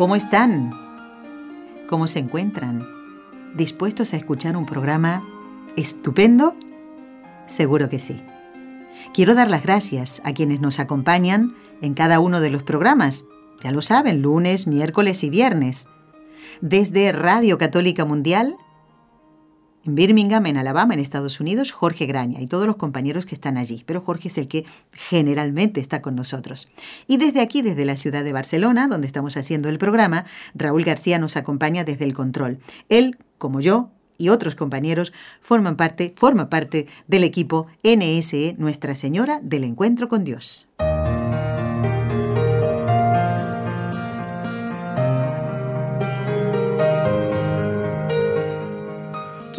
¿Cómo están? ¿Cómo se encuentran? ¿Dispuestos a escuchar un programa estupendo? Seguro que sí. Quiero dar las gracias a quienes nos acompañan en cada uno de los programas. Ya lo saben, lunes, miércoles y viernes. Desde Radio Católica Mundial en Birmingham, en Alabama, en Estados Unidos, Jorge Graña y todos los compañeros que están allí. Pero Jorge es el que generalmente está con nosotros. Y desde aquí, desde la ciudad de Barcelona, donde estamos haciendo el programa, Raúl García nos acompaña desde el control. Él, como yo, y otros compañeros forman parte, forma parte del equipo NSE Nuestra Señora del Encuentro con Dios.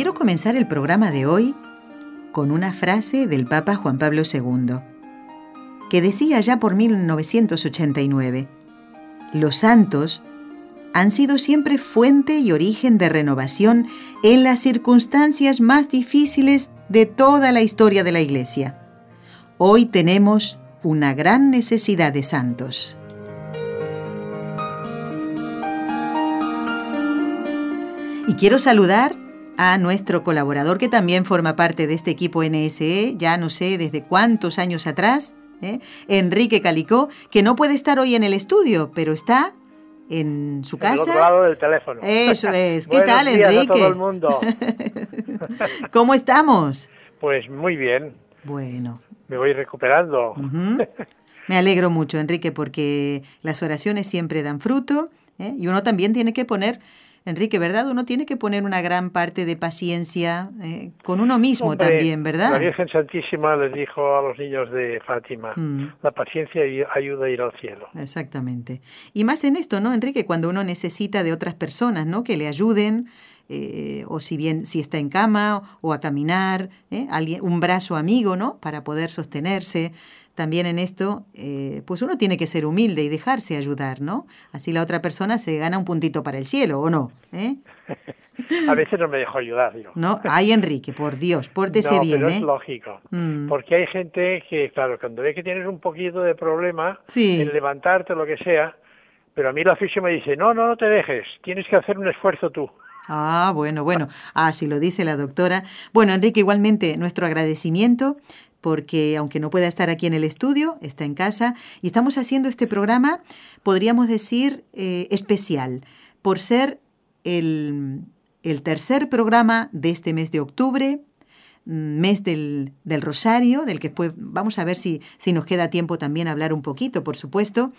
Quiero comenzar el programa de hoy con una frase del Papa Juan Pablo II, que decía ya por 1989, los santos han sido siempre fuente y origen de renovación en las circunstancias más difíciles de toda la historia de la Iglesia. Hoy tenemos una gran necesidad de santos. Y quiero saludar a nuestro colaborador que también forma parte de este equipo NSE, ya no sé desde cuántos años atrás, ¿eh? Enrique Calicó, que no puede estar hoy en el estudio, pero está en su casa. otro lado del teléfono. Eso es. ¿Qué tal, Enrique? todo el mundo. ¿Cómo estamos? Pues muy bien. Bueno. Me voy recuperando. Me alegro mucho, Enrique, porque las oraciones siempre dan fruto ¿eh? y uno también tiene que poner Enrique, ¿verdad? Uno tiene que poner una gran parte de paciencia eh, con uno mismo también, ¿verdad? La Virgen Santísima les dijo a los niños de Fátima, mm. la paciencia ayuda a ir al cielo. Exactamente. Y más en esto, ¿no, Enrique? Cuando uno necesita de otras personas, ¿no? Que le ayuden, eh, o si bien si está en cama o a caminar, ¿eh? Alguien, un brazo amigo, ¿no? Para poder sostenerse también en esto, eh, pues uno tiene que ser humilde y dejarse ayudar, ¿no? Así la otra persona se gana un puntito para el cielo, ¿o no? ¿Eh? A veces no me dejo ayudar, digo. No, ay Enrique, por Dios, pórtese no, bien, pero ¿eh? es lógico, mm. porque hay gente que, claro, cuando ve que tienes un poquito de problema en levantarte lo que sea, pero a mí la oficio me dice, no, no, no te dejes, tienes que hacer un esfuerzo tú. Ah, bueno, bueno. Ah, si lo dice la doctora. Bueno, Enrique, igualmente nuestro agradecimiento porque aunque no pueda estar aquí en el estudio, está en casa y estamos haciendo este programa, podríamos decir, eh, especial, por ser el, tercer programa de este mes de octubre, mes del, Rosario, del que pues, vamos a ver si, si nos queda tiempo también hablar un poquito, por supuesto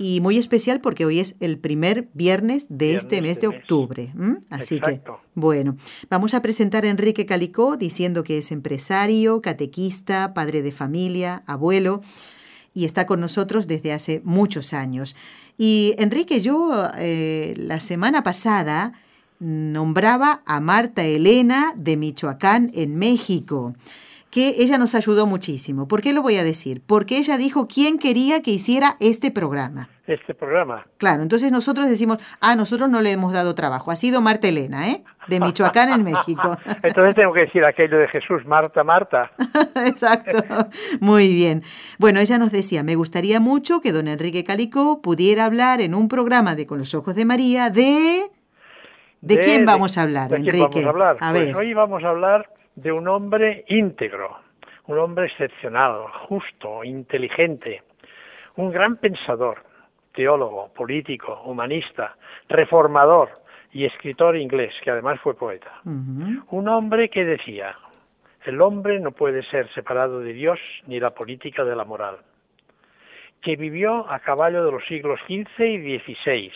y muy especial porque hoy es el primer viernes de este mes de octubre. Así que, bueno, vamos a presentar a Enrique Calicó diciendo que es empresario, catequista, padre de familia, abuelo y está con nosotros desde hace muchos años. Y Enrique, yo eh, la semana pasada nombraba a Marta Elena de Michoacán en México que ella nos ayudó muchísimo. ¿Por qué lo voy a decir? Porque ella dijo quién quería que hiciera este programa. Este programa. Claro, entonces nosotros decimos, ah, nosotros no le hemos dado trabajo. Ha sido Marta Elena, ¿eh? De Michoacán en México. entonces tengo que decir aquello de Jesús, Marta, Marta. Exacto. Muy bien. Bueno, ella nos decía, me gustaría mucho que don Enrique Calicó pudiera hablar en un programa de Con los Ojos de María de... ¿De, quién vamos a hablar, Enrique? Vamos a hablar? A pues ver. hoy vamos a hablar de un hombre íntegro, un hombre excepcional, justo, inteligente, un gran pensador, teólogo, político, humanista, reformador y escritor inglés, que además fue poeta. Un hombre que decía, el hombre no puede ser separado de Dios ni la política de la moral, que vivió a caballo de los siglos XV y XVI,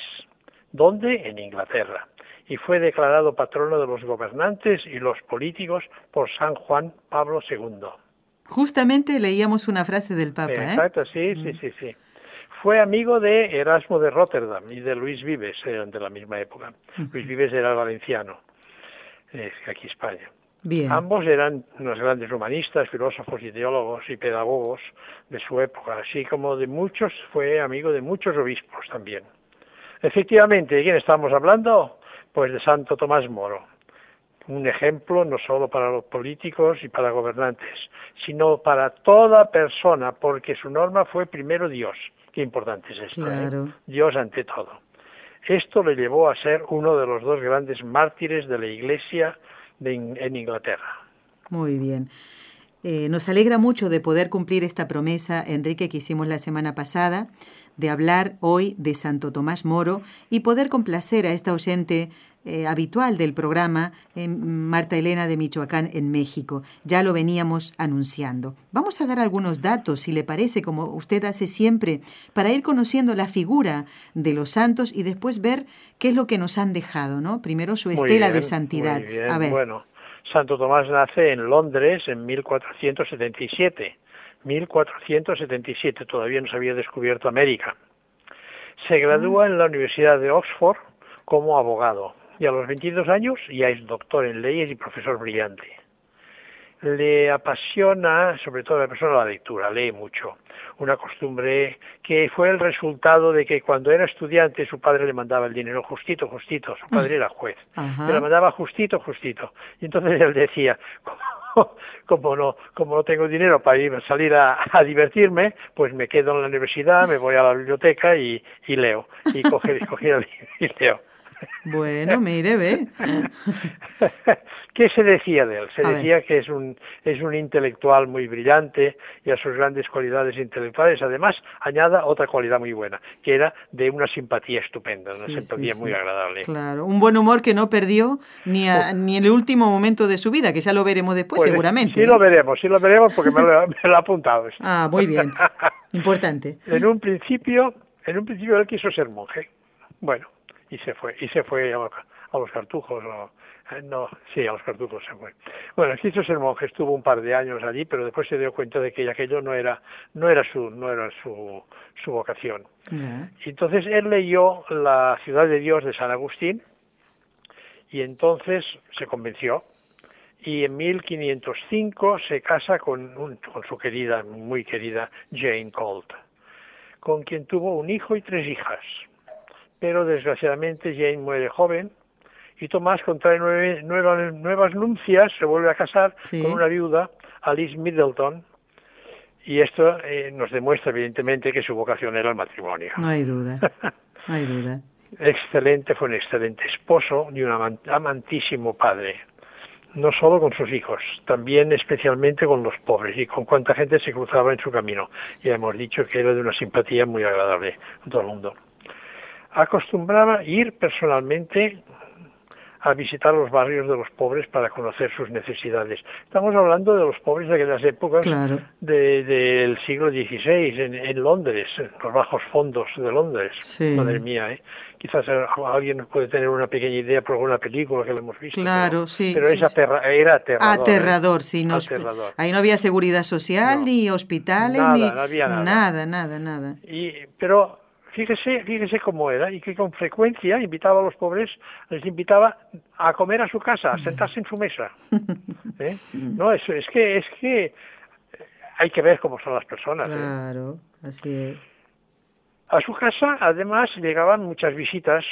donde en Inglaterra, y fue declarado patrono de los gobernantes y los políticos por San Juan Pablo II. Justamente leíamos una frase del Papa. ¿eh? Exacto, sí, sí, mm. sí, sí. fue amigo de Erasmo de Rotterdam y de Luis Vives, eran de la misma época. Luis Vives era valenciano, eh, aquí España. Bien. Ambos eran unos grandes humanistas, filósofos, ideólogos y pedagogos de su época, así como de muchos, fue amigo de muchos obispos también. Efectivamente, ¿de quién estamos hablando? Pues de Santo Tomás Moro. Un ejemplo no solo para los políticos y para gobernantes, sino para toda persona, porque su norma fue primero Dios. Qué importante es esto. ¿eh? Dios ante todo. Esto le llevó a ser uno de los dos grandes mártires de la Iglesia de In- en Inglaterra. Muy bien. Eh, nos alegra mucho de poder cumplir esta promesa, Enrique, que hicimos la semana pasada, de hablar hoy de Santo Tomás Moro y poder complacer a esta oyente eh, habitual del programa, eh, Marta Elena de Michoacán, en México. Ya lo veníamos anunciando. Vamos a dar algunos datos, si le parece, como usted hace siempre, para ir conociendo la figura de los santos y después ver qué es lo que nos han dejado, ¿no? Primero su estela bien, de santidad. A ver. Bueno, Santo Tomás nace en Londres en 1477. 1477, todavía no se había descubierto América. Se gradúa en la Universidad de Oxford como abogado y a los 22 años ya es doctor en leyes y profesor brillante. Le apasiona, sobre todo a la persona, la lectura, lee mucho. Una costumbre que fue el resultado de que cuando era estudiante su padre le mandaba el dinero justito, justito. Su padre era juez. Ajá. Lo mandaba justito, justito. Y entonces él decía, como, no, como no tengo dinero para ir salir a, divertirme, pues me quedo en la universidad, me voy a la biblioteca y, y leo. Y coge, cogí el libro y leo. Bueno, mire, ve. ¿Qué se decía de él? Se A ver. decía que es un, es un intelectual muy brillante y a sus grandes cualidades intelectuales, además, añada otra cualidad muy buena, que era de una simpatía estupenda, una Sí, simpatía sí. muy agradable. Claro, un buen humor que no perdió ni, a- ni en el último momento de su vida, que ya lo veremos después Pues, seguramente. Sí ¿eh? lo veremos, sí lo veremos porque me lo, me lo ha apuntado. Ah, muy bien. Importante. en un principio, en un principio él quiso ser monje. Bueno, y se fue, y se fue a, los- a los cartujos, eh, no, sí, a los cartujos se fue. Bueno, quiso ser monje, estuvo un par de años allí, pero después se dio cuenta de que aquello no era, no era su, no era su, su vocación. Y entonces él leyó La ciudad de Dios de San Agustín y entonces se convenció y en 1505 se casa con, un- con su querida, muy querida Jane Colt, con quien tuvo un hijo y tres hijas. Pero desgraciadamente Jane muere joven y Tomás contrae nueve- nueva- nuevas nupcias, se vuelve a casar Sí. con una viuda, Alice Middleton, y esto eh, nos demuestra evidentemente que su vocación era el matrimonio. No hay duda. No hay duda. Excelente, fue un excelente esposo y un aman- amantísimo padre. No solo con sus hijos, también especialmente con los pobres y con cuánta gente se cruzaba en su camino. Ya hemos dicho que era de una simpatía muy agradable a todo el mundo. Acostumbraba ir personalmente a visitar los barrios de los pobres para conocer sus necesidades. Estamos hablando de los pobres de aquellas épocas Claro. de- del siglo XVI en, en Londres, en los bajos fondos de Londres. Sí. Madre mía, ¿eh? Quizás eh, alguien puede tener una pequeña idea por alguna película que lo hemos visto. Claro, pero, sí, Pero sí, sí. era aterrador. ¿eh? Aterrador, sí. nos- Aterrador. Ahí no había seguridad social, No. ni hospitales, Nada, ni no había nada. nada, nada, nada. Y, pero fíjese, fíjese cómo era y que con frecuencia invitaba a los pobres, les invitaba a comer a su casa, a sentarse en su mesa. ¿Eh? No, es, es que es que hay que ver cómo son las personas. ¿eh? Claro, así es. A su casa, además, llegaban muchas visitas,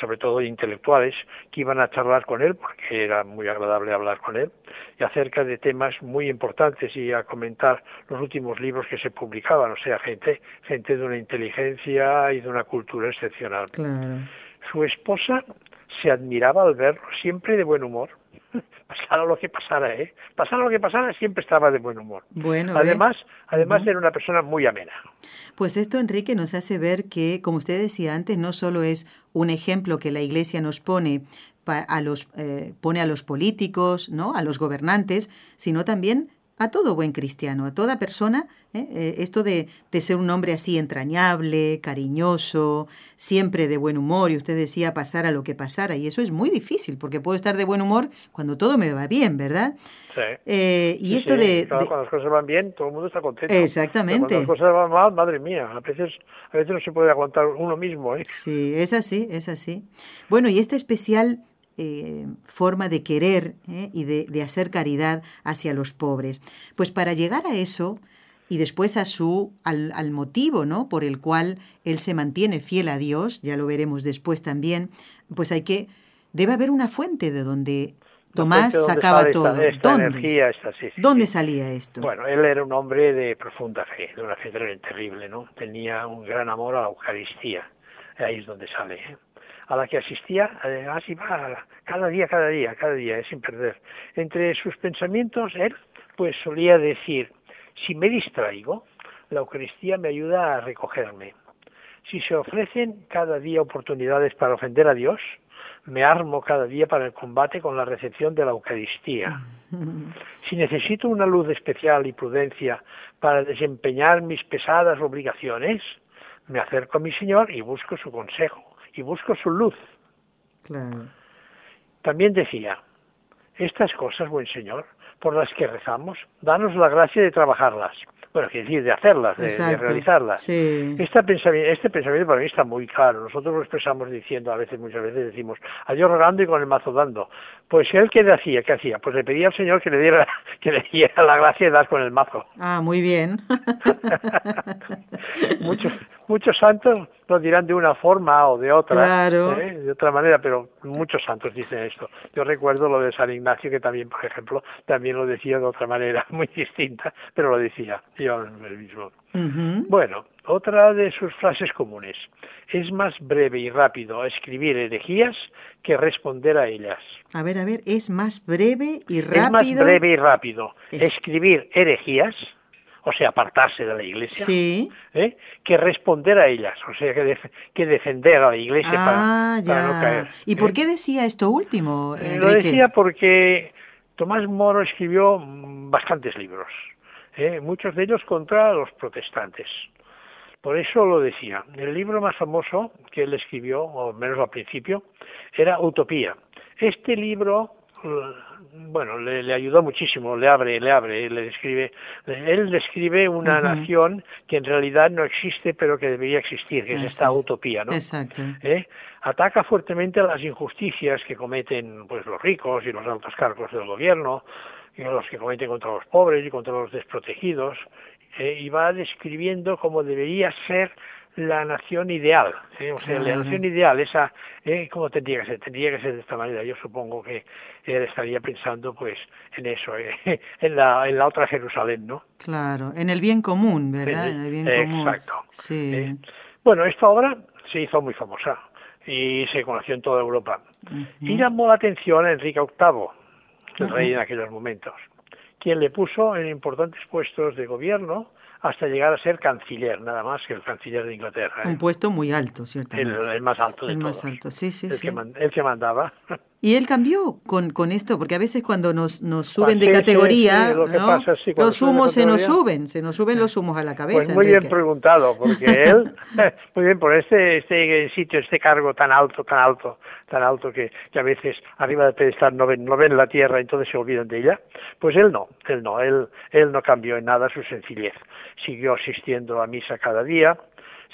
sobre todo intelectuales, que iban a charlar con él, porque era muy agradable hablar con él, y acerca de temas muy importantes y a comentar los últimos libros que se publicaban, o sea, gente, gente de una inteligencia y de una cultura excepcional. Claro. Su esposa se admiraba al verlo siempre de buen humor. Pasara lo que pasara, ¿eh? Pasara lo que pasara, siempre estaba de buen humor. Bueno. Además, además era una persona muy amena. Pues esto, Enrique, nos hace ver que, como usted decía antes, no solo es un ejemplo que la Iglesia nos pone a los, eh, pone a los políticos, ¿no? a los gobernantes, sino también a todo buen cristiano, a toda persona, ¿eh? Eh, esto de, de, ser un hombre así entrañable, cariñoso, siempre de buen humor, y usted decía pasar a lo que pasara, y eso es muy difícil, porque puedo estar de buen humor cuando todo me va bien, ¿verdad? Sí. Eh, y esto sí, de, claro, de, Cuando las cosas van bien, todo el mundo está contento. Exactamente. Pero cuando las cosas van mal, madre mía, a veces, a veces no se puede aguantar uno mismo. ¿eh? Sí, es así, es así. Bueno, y esta especial eh, forma de querer ¿eh? y de, de, hacer caridad hacia los pobres. Pues para llegar a eso y después a su al, al, motivo, ¿no? Por el cual él se mantiene fiel a Dios, ya lo veremos después también. Pues hay que debe haber una fuente de donde Tomás sacaba todo. Esta, esta ¿Dónde? Energía, esta, sí, sí, ¿Dónde sí. salía esto? Bueno, él era un hombre de profunda fe, de una fe terrible, ¿no? Tenía un gran amor a la Eucaristía. Ahí es donde sale. ¿eh? A la que asistía, además iba cada día, cada día, cada día, sin perder. Entre sus pensamientos, él pues solía decir, si me distraigo, la Eucaristía me ayuda a recogerme. Si se ofrecen cada día oportunidades para ofender a Dios, me armo cada día para el combate con la recepción de la Eucaristía. Si necesito una luz especial y prudencia para desempeñar mis pesadas obligaciones, me acerco a mi Señor y busco su consejo y busco su luz. Claro. También decía, estas cosas, buen Señor, por las que rezamos, danos la gracia de trabajarlas. Bueno, quiere decir, de hacerlas, de, de realizarlas. Sí. Este, pensamiento, este pensamiento para mí está muy claro. Nosotros lo expresamos diciendo, a veces, muchas veces decimos, a Dios rogando y con el mazo dando. Pues él, ¿qué hacía? ¿Qué hacía? Pues le pedía al Señor que le diera, que le diera la gracia de dar con el mazo. Ah, muy bien. muchos, muchos santos lo dirán de una forma o de otra, claro. ¿eh? de otra manera, pero muchos santos dicen esto. Yo recuerdo lo de San Ignacio, que también, por ejemplo, también lo decía de otra manera, muy distinta, pero lo decía yo el mismo. Uh -huh. Bueno, otra de sus frases comunes. Es más breve y rápido escribir herejías que responder a ellas. A ver, a ver, es más breve y rápido. Es más breve y rápido es... escribir herejías, o sea, apartarse de la iglesia, sí. ¿eh? que responder a ellas, o sea, que, def que defender a la iglesia ah, para, para, no caer. ¿Y por qué decía esto último? Eh, lo decía porque Tomás Moro escribió bastantes libros, ¿eh? muchos de ellos contra los protestantes. Por eso lo decía. El libro más famoso que él escribió, o menos al principio, era Utopía. Este libro bueno, le, le, ayudó muchísimo, le abre, le abre, le describe, él describe una uh -huh. nación que en realidad no existe, pero que debería existir, que Exacto. es esta utopía, ¿no? Exacto. ¿Eh? Ataca fuertemente a las injusticias que cometen pues los ricos y los altos cargos del gobierno, y los que cometen contra los pobres y contra los desprotegidos, eh, y va describiendo cómo debería ser la nación ideal, o sea, la nación ideal, esa, ¿eh? ¿cómo tendría que ser? Tendría que ser de esta manera. Yo supongo que él estaría pensando, pues, en eso, ¿eh? en, la, en la otra Jerusalén, ¿no? Claro, en el bien común, ¿verdad? Sí, en el bien exacto. común. Sí. Bueno, esta obra se hizo muy famosa y se conoció en toda Europa. Uh -huh. Y llamó la atención a Enrique VIII, el uh -huh. rey en aquellos momentos, quien le puso en importantes puestos de gobierno hasta llegar a ser canciller, nada más que el canciller de Inglaterra. ¿eh? Un puesto muy alto, ciertamente. El, el más alto de el todos. más alto, sí, sí, el sí. Que el que mandaba. Y él cambió con, con esto, porque a veces cuando nos, nos suben Ah, de sí, categoría, sí, sí, lo que ¿no? pasa, sí, cuando los suben de humos se nos suben, se nos suben los humos a la cabeza. Pues muy bien preguntado, porque él, muy bien, por este, este sitio, este cargo tan alto, tan alto, tan alto que, que a veces arriba del pedestal no ven, no ven la tierra y entonces se olvidan de ella, pues él no, él no, él, él no cambió en nada su sencillez. Siguió asistiendo a misa cada día,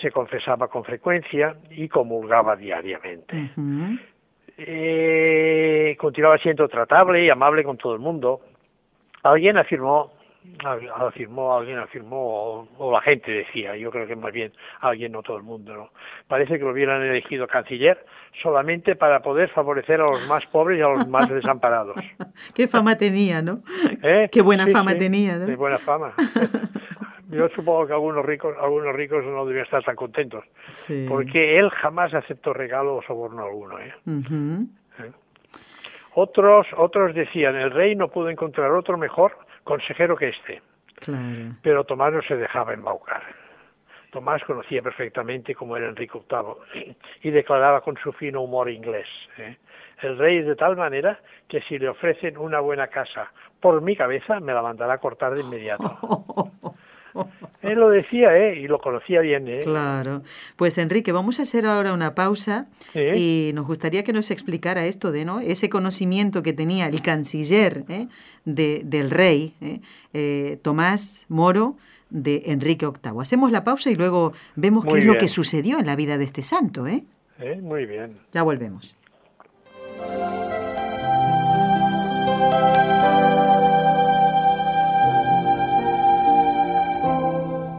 se confesaba con frecuencia y comulgaba diariamente. Eh, continuaba siendo tratable y amable con todo el mundo. Alguien afirmó, afirmó, alguien afirmó, o, o, la gente decía, yo creo que más bien alguien, no todo el mundo, ¿no? Parece que lo hubieran elegido canciller solamente para poder favorecer a los más pobres y a los más desamparados. Qué fama tenía, ¿no? ¿Eh? Qué buena Sí, fama sí, tenía, ¿no? de buena fama. Yo supongo que algunos ricos, algunos ricos no debían estar tan contentos, Sí. porque él jamás aceptó regalo o soborno alguno. ¿eh? Ujú. Otros, otros decían, el rey no pudo encontrar otro mejor consejero que este, Claro. pero Tomás no se dejaba embaucar. Tomás conocía perfectamente cómo era Enrique VIII y declaraba con su fino humor inglés. ¿eh? El rey es de tal manera que si le ofrecen una buena casa por mi cabeza, me la mandará a cortar de inmediato. Él lo decía, ¿eh? Y lo conocía bien, ¿eh? Claro. Pues Enrique, vamos a hacer ahora una pausa y nos gustaría que nos explicara esto de, ¿no? Ese conocimiento que tenía el canciller ¿eh? de, del rey, ¿eh? Eh, Tomás Moro, de Enrique VIII. Hacemos la pausa y luego vemos qué es lo que sucedió en la vida de este santo, ¿eh? Muy bien. Ya volvemos.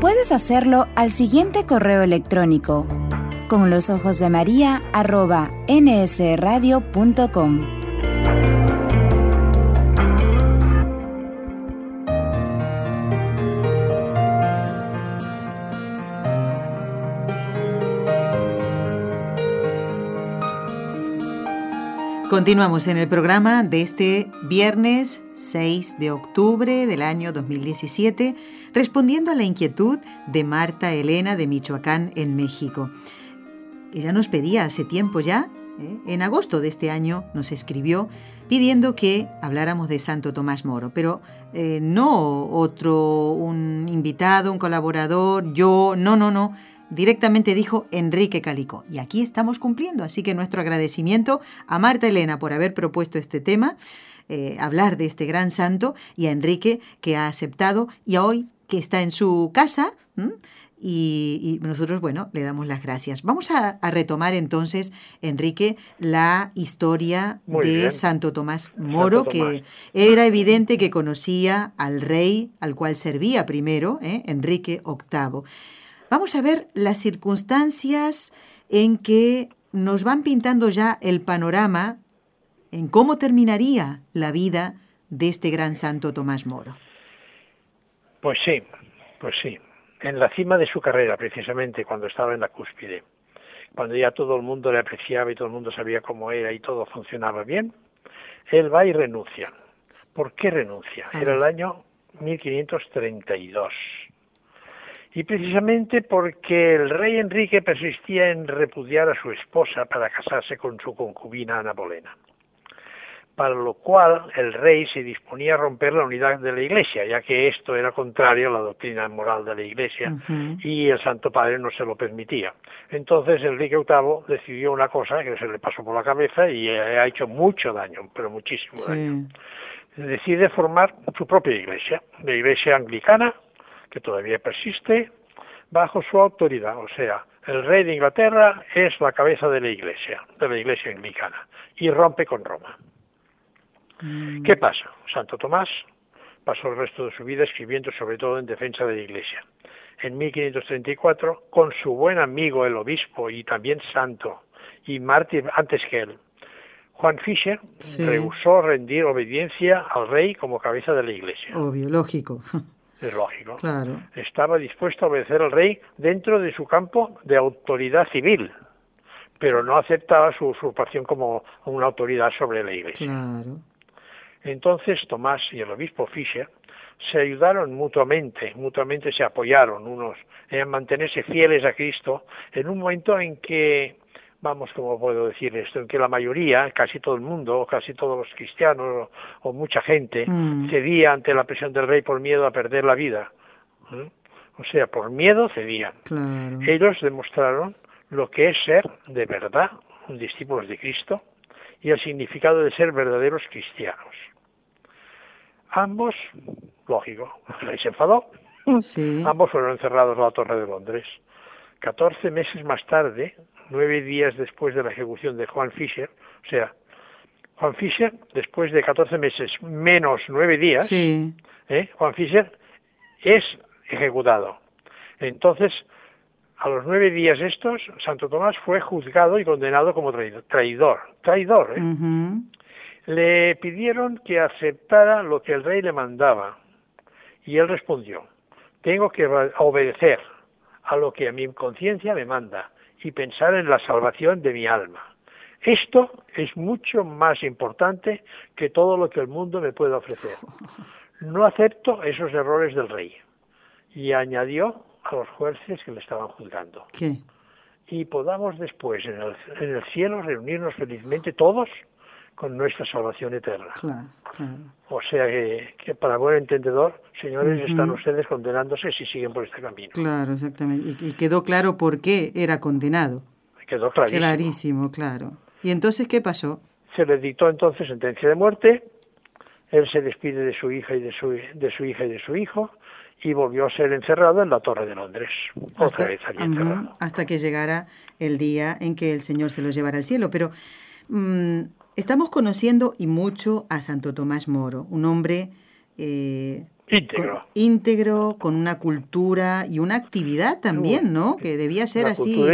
Puedes hacerlo al siguiente correo electrónico con los ojos de María arroba nsradio.com. Continuamos en el programa de este viernes 6 de octubre del año 2017, respondiendo a la inquietud de Marta Elena de Michoacán en México. Ella nos pedía hace tiempo ya, ¿eh? en agosto de este año nos escribió pidiendo que habláramos de Santo Tomás Moro, pero eh, no otro, un invitado, un colaborador, yo, no, no, no directamente dijo Enrique Calico. Y aquí estamos cumpliendo, así que nuestro agradecimiento a Marta Elena por haber propuesto este tema, eh, hablar de este gran santo, y a Enrique que ha aceptado y a hoy que está en su casa. Y, nosotros, bueno, le damos las gracias. Vamos a, retomar entonces, Enrique, la historia de Santo Tomás Moro, que era evidente que conocía al rey al cual servía primero, ¿eh? Enrique VIII. Vamos a ver las circunstancias en que nos van pintando ya el panorama en cómo terminaría la vida de este gran santo Tomás Moro. Pues sí, pues sí. En la cima de su carrera, precisamente, cuando estaba en la cúspide, cuando ya todo el mundo le apreciaba y todo el mundo sabía cómo era y todo funcionaba bien, él va y renuncia. ¿Por qué renuncia? Era el año 1532 y precisamente porque el rey Enrique persistía en repudiar a su esposa para casarse con su concubina Ana Bolena. Para lo cual el rey se disponía a romper la unidad de la Iglesia, ya que esto era contrario a la doctrina moral de la Iglesia y el Santo Padre no se lo permitía. Entonces Enrique VIII decidió una cosa que se le pasó por la cabeza y ha hecho mucho daño, pero muchísimo daño. Decide formar su propia Iglesia, la Iglesia anglicana que todavía persiste, bajo su autoridad. O sea, el rey de Inglaterra es la cabeza de la iglesia, de la iglesia anglicana, y rompe con Roma. Mm. ¿Qué pasa? Santo Tomás pasó el resto de su vida escribiendo sobre todo en defensa de la iglesia. En 1534, con su buen amigo el obispo y también santo, y mártir antes que él, Juan Fischer rehusó rendir obediencia al rey como cabeza de la iglesia. Obvio, lógico. Es lógico. Estaba dispuesto a obedecer al rey dentro de su campo de autoridad civil, pero no aceptaba su usurpación como una autoridad sobre la iglesia. Entonces Tomás y el obispo Fischer se ayudaron mutuamente, mutuamente se apoyaron unos en mantenerse fieles a Cristo en un momento en que vamos, como puedo decir esto, en que la mayoría, casi todo el mundo, casi todos los cristianos o, mucha gente mm. cedía ante la presión del rey por miedo a perder la vida. ¿eh? O sea, por miedo cedían. Ellos demostraron lo que es ser de verdad discípulos de Cristo y el significado de ser verdaderos cristianos. Ambos, lógico, el rey se enfadó. Ambos fueron encerrados en la Torre de Londres. Catorce meses más tarde, nueve días después de la ejecución de Juan Fischer, o sea, Juan Fischer, después de 14 meses menos nueve días, ¿eh? Juan Fischer es ejecutado. Entonces, a los nueve días estos, Santo Tomás fue juzgado y condenado como traidor. Traidor, traidor ¿eh? Le pidieron que aceptara lo que el rey le mandaba y él respondió, tengo que obedecer a lo que a mi conciencia me manda y pensar en la salvación de mi alma. Esto es mucho más importante que todo lo que el mundo me puede ofrecer. No acepto esos errores del rey. Y añadió a los jueces que le estaban juzgando. ¿Qué? Y podamos después en el, en el cielo reunirnos felizmente todos con nuestra salvación eterna. Claro, claro. O sea que, para buen entendedor, señores, están ustedes condenándose si siguen por este camino. Claro, exactamente. Y, quedó claro por qué era condenado. Quedó clarísimo. Clarísimo, claro. ¿Y entonces qué pasó? Se le dictó entonces sentencia de muerte. Él se despide de su hija y de su, de su hija y de su hijo y volvió a ser encerrado en la Torre de Londres. Otra vez allí encerrado. Hasta que llegara el día en que el Señor se lo llevara al cielo. Pero mm, Estamos conociendo y mucho a Santo Tomás Moro, un hombre eh, íntegro. Con, íntegro, con una cultura y una actividad también, ¿no? Que debía ser así,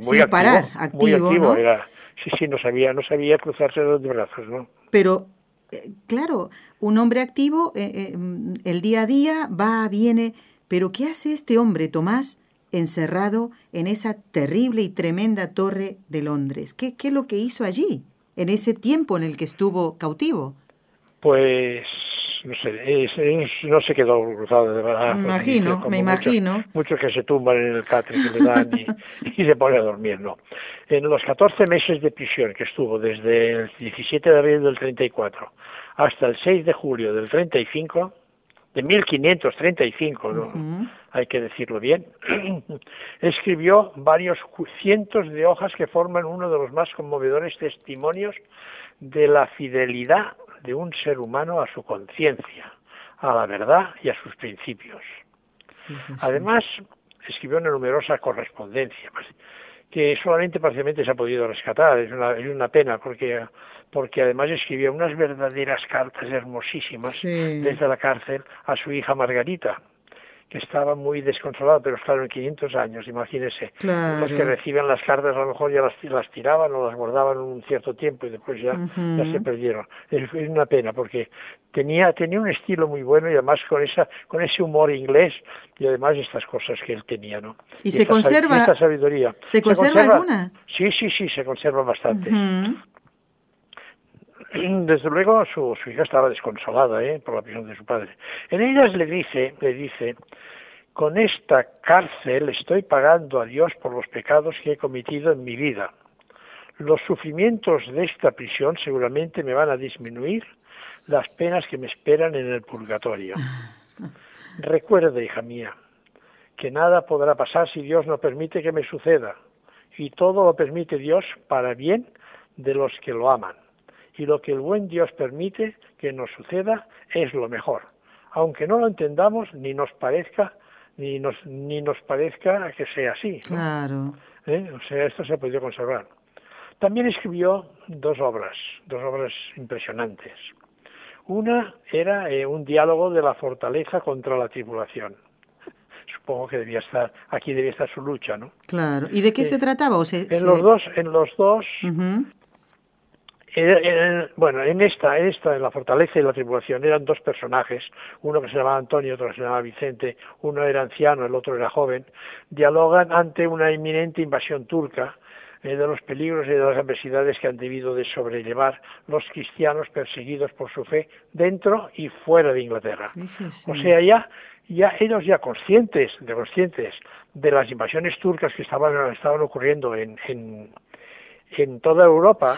sin parar, activo, ¿no? sí, sí, no sabía, no sabía cruzarse los brazos, ¿no? Pero, eh, claro, un hombre activo, eh, el día a día va, viene, pero ¿qué hace este hombre, Tomás? encerrado en esa terrible y tremenda torre de Londres. ¿Qué, qué es lo que hizo allí? En ese tiempo en el que estuvo cautivo? Pues no sé, no se quedó cruzado de verdad. Me imagino, me imagino. Muchos, que se tumban en el catre que le dan y, y, se pone a dormir, no. En los 14 meses de prisión que estuvo desde el 17 de abril del 34 hasta el 6 de julio del 35, de 1535, ¿no? Hay que decirlo bien, escribió varios cientos de hojas que forman uno de los más conmovedores testimonios de la fidelidad de un ser humano a su conciencia, a la verdad y a sus principios. Además, escribió una numerosa correspondencia, pues, que solamente parcialmente se ha podido rescatar. Es una, es una pena porque porque además escribió unas verdaderas cartas hermosísimas desde la cárcel a su hija Margarita, que estaba muy desconsolada, pero claro, en 500 años, imagínese. Los que reciben las cartas a lo mejor ya las, las tiraban o las guardaban un cierto tiempo y después ya, ya se perdieron. Es, una pena porque tenía, tenía un estilo muy bueno y además con, esa, con ese humor inglés y además estas cosas que él tenía, ¿no? ¿Y, se conserva? Esta sabiduría. ¿Se, conserva, alguna? Sí, sí, sí, se conserva bastante. Desde luego su, hija estaba desconsolada ¿eh? por la prisión de su padre. En ellas le dice, le dice, con esta cárcel estoy pagando a Dios por los pecados que he cometido en mi vida. Los sufrimientos de esta prisión seguramente me van a disminuir las penas que me esperan en el purgatorio. Recuerde, hija mía, que nada podrá pasar si Dios no permite que me suceda, y todo lo permite Dios para bien de los que lo aman y lo que el buen Dios permite que nos suceda es lo mejor, aunque no lo entendamos ni nos parezca ni nos ni nos parezca que sea así. Claro. ¿Eh? O sea, esto se ha podido conservar. También escribió dos obras, dos obras impresionantes. Una era eh, un diálogo de la fortaleza contra la tribulación. Supongo que debía estar aquí debía estar su lucha, ¿no? Claro. ¿Y de qué se eh, trataba? O en los dos, en los dos bueno, en esta, en esta, en la fortaleza y la tribulación, eran dos personajes, uno que se llamaba Antonio, otro que se llamaba Vicente, uno era anciano, el otro era joven, dialogan ante una inminente invasión turca, eh, de los peligros y de las adversidades que han debido de sobrellevar los cristianos perseguidos por su fe dentro y fuera de Inglaterra. O sea, ya, ya ellos ya conscientes, de conscientes de las invasiones turcas que estaban, estaban ocurriendo en, en en toda Europa,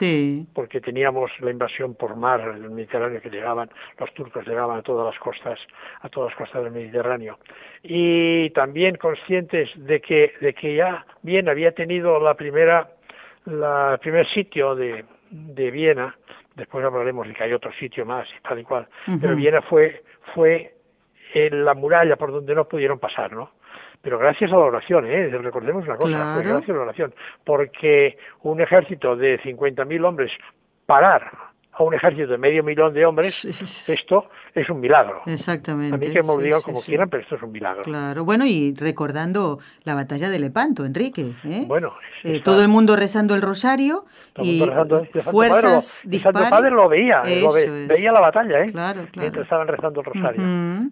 porque teníamos la invasión por mar del Mediterráneo que llegaban, los turcos llegaban a todas las costas, a todas las costas del Mediterráneo, y también conscientes de que, de que ya bien había tenido la primera, la el primer sitio de, de Viena, después hablaremos de que hay otro sitio más y tal y cual, pero Viena fue, fue en la muralla por donde no pudieron pasar, ¿no? Pero gracias a la oración, ¿eh? recordemos una cosa, gracias a la oración, porque un ejército de 50.000 hombres parar a un ejército de medio millón de hombres, esto es un milagro. Exactamente. A mí que me lo digan como quieran, pero esto es un milagro. Claro, bueno, y recordando la batalla de Lepanto, Enrique. ¿eh? Bueno, eh, todo el mundo rezando el rosario y fuerzas el Santo Padre lo veía, veía la batalla, ¿eh? Mientras estaban rezando el rosario.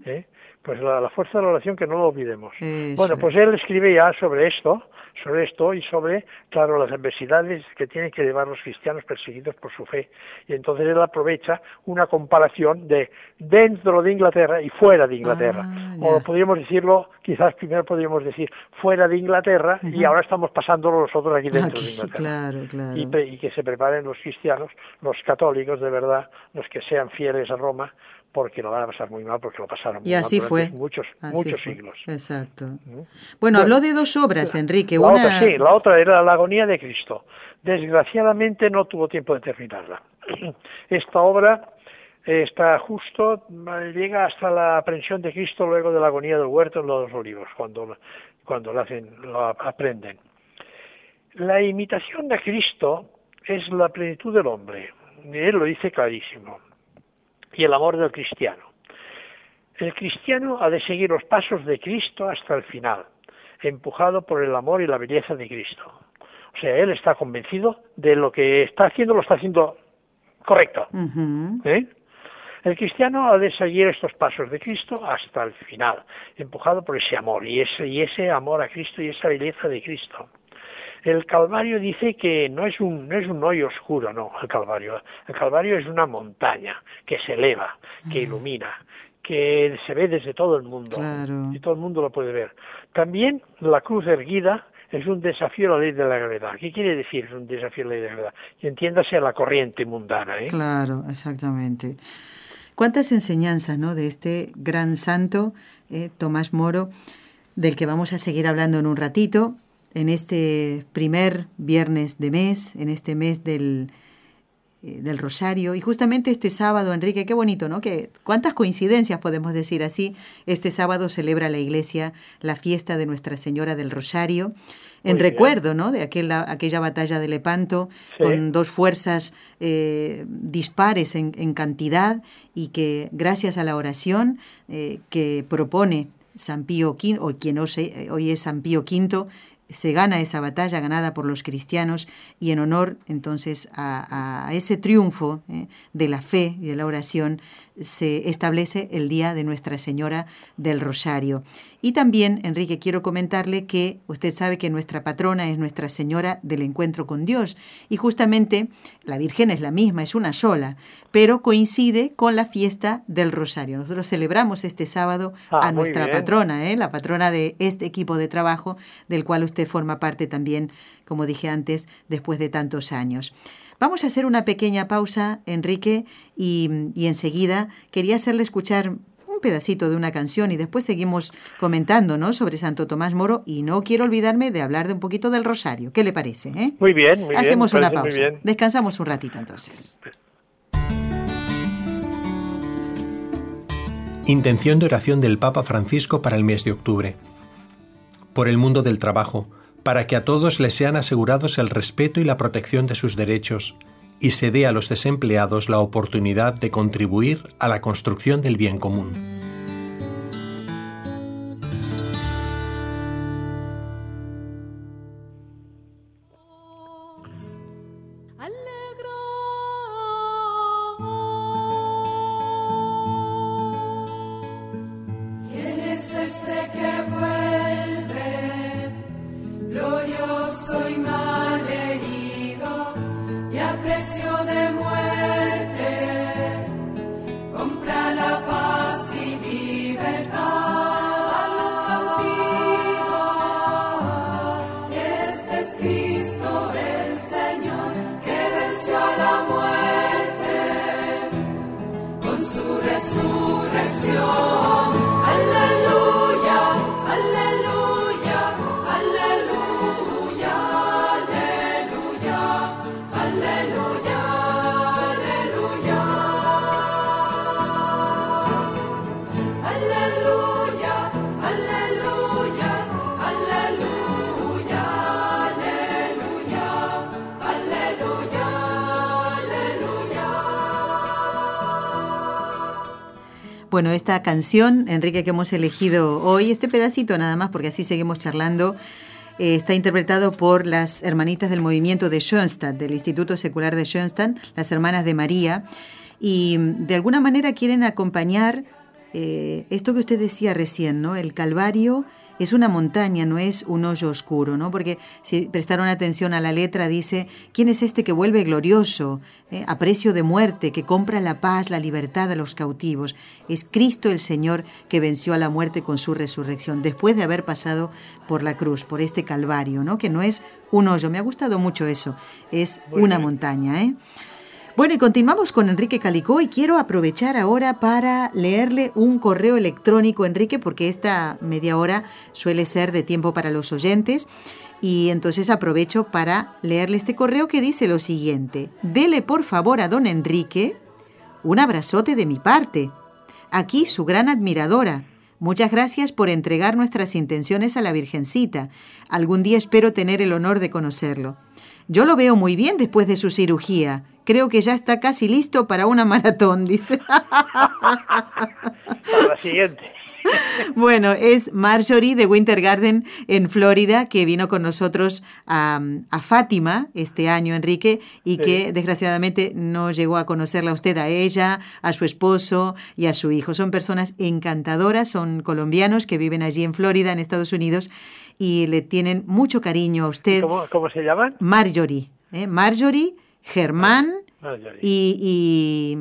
¿eh? Pues la, fuerza de la oración que no lo olvidemos. bueno, pues él escribe ya sobre esto, sobre esto y sobre, claro, las adversidades que tienen que llevar los cristianos perseguidos por su fe. Y entonces él aprovecha una comparación de dentro de Inglaterra y fuera de Inglaterra. Ah, o podríamos decirlo, quizás primero podríamos decir fuera de Inglaterra y ahora estamos pasándolo nosotros aquí dentro de Inglaterra. Y, y que se preparen los cristianos, los católicos de verdad, los que sean fieles a Roma, porque lo van a pasar muy mal, porque lo pasaron muy y así fue. muchos, muchos siglos. Exacto. ¿Mm? Bueno, habló de dos obras, Enrique. La otra, sí, la otra era la agonía de Cristo. Desgraciadamente no tuvo tiempo de terminarla. Esta obra está justo, llega hasta la aprensión de Cristo luego de la agonía del huerto en los olivos, cuando, cuando lo, hacen, lo aprenden. La imitación de Cristo es la plenitud del hombre. Él lo dice clarísimo y el amor del cristiano. El cristiano ha de seguir los pasos de Cristo hasta el final, empujado por el amor y la belleza de Cristo. O sea, él está convencido de lo que está haciendo, lo está haciendo correcto. ¿Eh? El cristiano ha de seguir estos pasos de Cristo hasta el final, empujado por ese amor y ese, y ese amor a Cristo y esa belleza de Cristo. El Calvario dice que no es un no es un hoyo oscuro, no, el Calvario. El Calvario es una montaña que se eleva, que ilumina, que se ve desde todo el mundo y todo el mundo lo puede ver. También la cruz erguida es un desafío a la ley de la gravedad. ¿Qué quiere decir un desafío a la ley de la gravedad? Y entiéndase a la corriente mundana. ¿eh? Claro, exactamente. ¿Cuántas enseñanzas ¿no? de este gran santo, eh, Tomás Moro, del que vamos a seguir hablando en un ratito? En este primer viernes de mes, en este mes del, eh, del Rosario. Y justamente este sábado, Enrique, qué bonito, ¿no? Que, ¿Cuántas coincidencias podemos decir así? Este sábado celebra la iglesia la fiesta de Nuestra Señora del Rosario, en recuerdo, ¿no? De aquella, aquella batalla de Lepanto, con dos fuerzas eh, dispares en, en, cantidad y que gracias a la oración eh, que propone San Pío V, o quien hoy es San Pío V, se gana esa batalla ganada por los cristianos y en honor entonces a, ese triunfo eh, de la fe y de la oración se establece el Día de Nuestra Señora del Rosario. Y también, Enrique, quiero comentarle que usted sabe que nuestra patrona es Nuestra Señora del Encuentro con Dios y justamente la Virgen es la misma, es una sola, pero coincide con la fiesta del Rosario. Nosotros celebramos este sábado ah, a nuestra patrona, ¿eh? la patrona de este equipo de trabajo del cual usted forma parte también, como dije antes, después de tantos años. Vamos a hacer una pequeña pausa, Enrique, y, enseguida quería hacerle escuchar un pedacito de una canción y después seguimos comentando ¿no? sobre Santo Tomás Moro y no quiero olvidarme de hablar de un poquito del rosario. ¿Qué le parece? Eh? Muy bien, muy bien. Hacemos una pausa. Descansamos un ratito entonces. Intención de oración del Papa Francisco para el mes de octubre. Por el mundo del trabajo, para que a todos les sean asegurados el respeto y la protección de sus derechos, y se dé a los desempleados la oportunidad de contribuir a la construcción del bien común. Bueno, esta canción, Enrique, que hemos elegido hoy, este pedacito nada más, porque así seguimos charlando, eh, está interpretado por las hermanitas del movimiento de Schoenstatt, del Instituto Secular de Schoenstatt, las hermanas de María, y de alguna manera quieren acompañar eh, esto que usted decía recién, ¿no? El Calvario es una montaña, no es un hoyo oscuro, ¿no? Porque si prestaron atención a la letra, dice, ¿quién es este que vuelve glorioso, eh, a precio de muerte, que compra la paz, la libertad a los cautivos? Es Cristo el Señor que venció a la muerte con su resurrección, después de haber pasado por la cruz, por este calvario, ¿no? Que no es un hoyo, me ha gustado mucho eso, es una montaña, ¿eh? Bueno, y continuamos con Enrique Calicó y quiero aprovechar ahora para leerle un correo electrónico, Enrique, porque esta media hora suele ser de tiempo para los oyentes. Y entonces aprovecho para leerle este correo que dice lo siguiente. Dele por favor a don Enrique un abrazote de mi parte. Aquí su gran admiradora. Muchas gracias por entregar nuestras intenciones a la Virgencita. Algún día espero tener el honor de conocerlo. Yo lo veo muy bien después de su cirugía Creo que ya está casi listo para una maratón, dice. Para la siguiente. Bueno, es Marjorie de Winter Garden en Florida, que vino con nosotros a, Fátima este año, Enrique, y que desgraciadamente no llegó a conocerla a usted, a ella, a su esposo y a su hijo. Son personas encantadoras, son colombianos que viven allí en Florida, en Estados Unidos, y le tienen mucho cariño a usted. ¿Cómo, se llaman? Marjorie. ¿eh? Marjorie Germán y,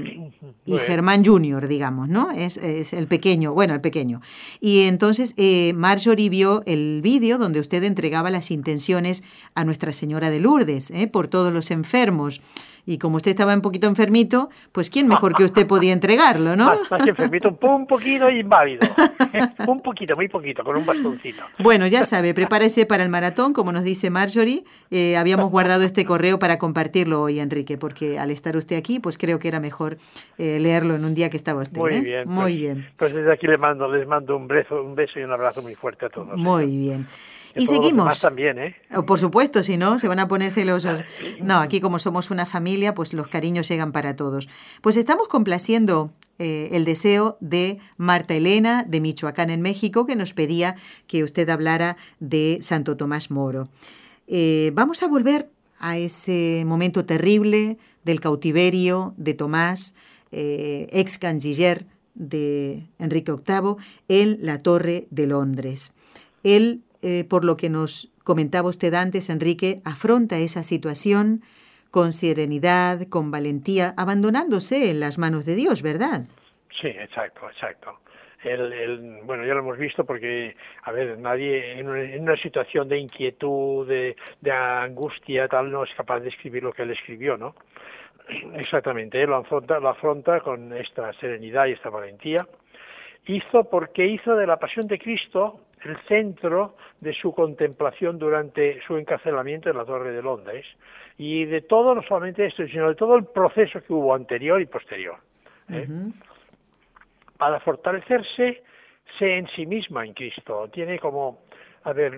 y, Germán Junior, digamos, ¿no? Es, el pequeño, bueno, el pequeño. Y entonces eh, Marjorie vio el vídeo donde usted entregaba las intenciones a Nuestra Señora de Lourdes ¿eh? por todos los enfermos. Y como usted estaba un poquito enfermito, pues quién mejor que usted podía entregarlo, ¿no? Más, enfermito, un poquito inválido. un poquito, muy poquito, con un bastoncito. Bueno, ya sabe, prepárese para el maratón, como nos dice Marjorie. Eh, habíamos guardado este correo para compartirlo hoy, Enrique, porque al estar usted aquí, pues creo que era mejor eh, leerlo en un día que estaba usted. Muy ¿eh? bien. Muy pues, bien. Pues desde aquí les mando, les mando un beso, un beso y un abrazo muy fuerte a todos. Muy bien. Y seguimos. también, ¿eh? Oh, por supuesto, si no, se van a poner celosos. No, aquí como somos una familia, pues los cariños llegan para todos. Pues estamos complaciendo eh, el deseo de Marta Elena de Michoacán en México, que nos pedía que usted hablara de Santo Tomás Moro. Eh, vamos a volver a ese momento terrible del cautiverio de Tomás, eh, ex canciller de Enrique VIII, en la Torre de Londres. Él eh, por lo que nos comentaba usted antes, Enrique, afronta esa situación con serenidad, con valentía, abandonándose en las manos de Dios, ¿verdad? Sí, exacto, exacto. El, bueno, ya lo hemos visto porque, a ver, nadie en una, situación de inquietud, de, angustia, tal, no es capaz de escribir lo que él escribió, ¿no? Exactamente, él lo afronta, lo afronta con esta serenidad y esta valentía. Hizo porque hizo de la pasión de Cristo el centro de su contemplación durante su encarcelamiento en la Torre de Londres y de todo, no solamente esto, sino de todo el proceso que hubo anterior y posterior. ¿eh? Para fortalecerse se en sí misma en Cristo. Tiene como, a ver,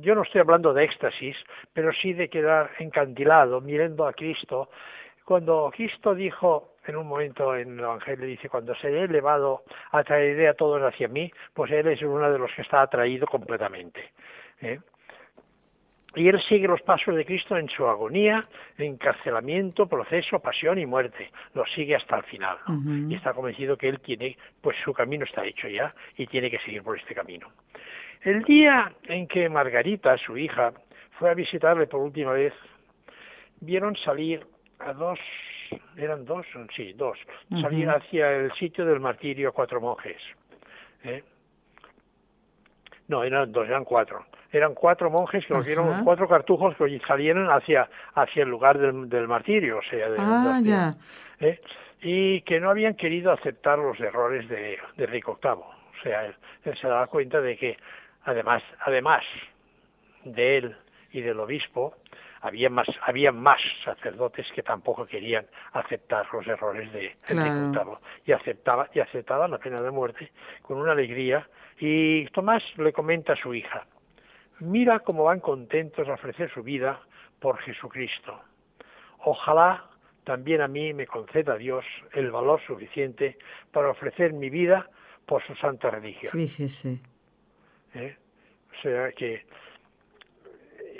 yo no estoy hablando de éxtasis, pero sí de quedar encandilado mirando a Cristo. Cuando Cristo dijo, en un momento en el Evangelio dice, cuando se he elevado, atraeré a todos hacia mí, pues él es uno de los que está atraído completamente. ¿eh? Y él sigue los pasos de Cristo en su agonía, encarcelamiento, proceso, pasión y muerte. Lo sigue hasta el final. Y está convencido que él tiene, pues su camino está hecho ya y tiene que seguir por este camino. El día en que Margarita, su hija, fue a visitarle por última vez, vieron salir a dos eran dos, sí, dos, salían hacia el sitio del martirio cuatro monjes. ¿eh? No, eran dos, eran cuatro. Eran cuatro monjes que vieron cuatro cartujos que salieron hacia, hacia el lugar del, del martirio, o sea, de, ah, ¿eh? y que no habían querido aceptar los errores de, de Rico VIII. O sea, él, él se daba cuenta de que, además, además de él y del obispo, había más, había más sacerdotes que tampoco querían aceptar los errores de claro. y aceptaba y aceptaban la pena de muerte con una alegría y Tomás le comenta a su hija mira cómo van contentos a ofrecer su vida por Jesucristo ojalá también a mí me conceda Dios el valor suficiente para ofrecer mi vida por su santa religión. Fíjese. ¿Eh? O sea que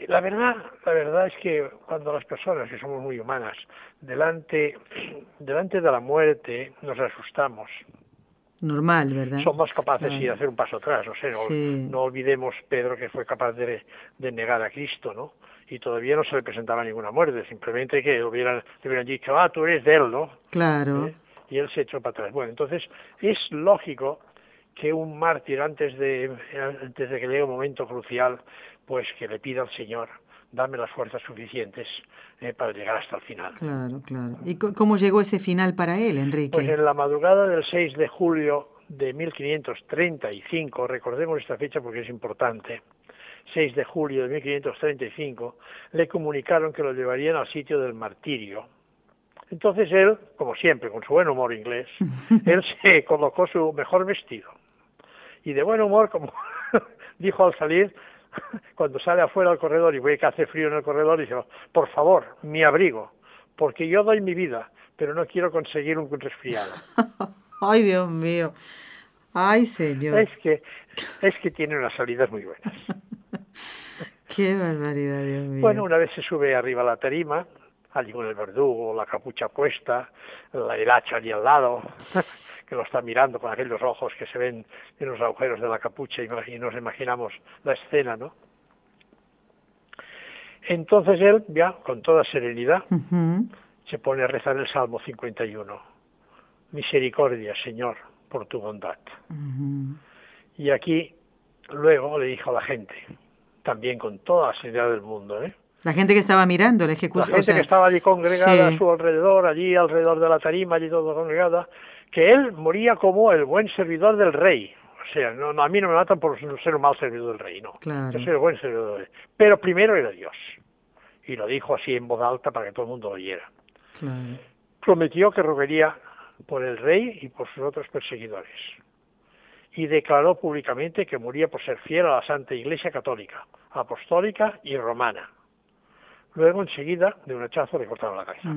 la verdad, la verdad es que cuando las personas que somos muy humanas delante delante de la muerte nos asustamos. Normal, ¿verdad? Somos capaces de hacer un paso atrás, o sea, no, no, olvidemos Pedro que fue capaz de, de negar a Cristo, ¿no? y todavía no se le presentaba ninguna muerte, simplemente que hubieran, le hubieran dicho, ah, tú eres de él, ¿no? Claro. ¿Eh? Y él se echó para atrás. Bueno, entonces es lógico que un mártir antes de, antes de que llegue un momento crucial, pues que le pida al Señor, dame las fuerzas suficientes eh, para llegar hasta el final. Claro, claro. ¿Y cómo llegó ese final para él, Enrique? Pues en la madrugada del 6 de julio de 1535, recordemos esta fecha porque es importante, 6 de julio de 1535, le comunicaron que lo llevarían al sitio del martirio. Entonces él, como siempre, con su buen humor inglés, él se colocó su mejor vestido. Y de buen humor, como dijo al salir, cuando sale afuera al corredor y ve que hace frío en el corredor, dice, por favor, mi abrigo, porque yo doy mi vida, pero no quiero conseguir un resfriado. Ay, Dios mío. Ay, señor. Es que, es que tiene unas salidas muy buenas. Qué barbaridad, Dios mío. Bueno, una vez se sube arriba a la tarima, allí con el verdugo, la capucha puesta, el hacha allí al lado, que lo está mirando con aquellos ojos que se ven en los agujeros de la capucha y nos imaginamos la escena, ¿no? Entonces él, ya con toda serenidad, se pone a rezar el Salmo 51. Misericordia, Señor, por tu bondad. Y aquí luego le dijo a la gente, también con toda la seriedad del mundo. ¿eh? La gente que estaba mirando la ejecución. La gente que estaba allí congregada a su alrededor, allí alrededor de la tarima, allí todo congregada, que él moría como el buen servidor del rey. O sea, no, a mí no me matan por ser un mal servidor del rey, no. Yo soy el buen servidor del rey. Pero primero era Dios. Y lo dijo así en voz alta para que todo el mundo lo oyera. Prometió que rogaría por el rey y por sus otros perseguidores y declaró públicamente que moría por ser fiel a la Santa Iglesia Católica, Apostólica y Romana. Luego, enseguida, de un hachazo le cortaron la cabeza.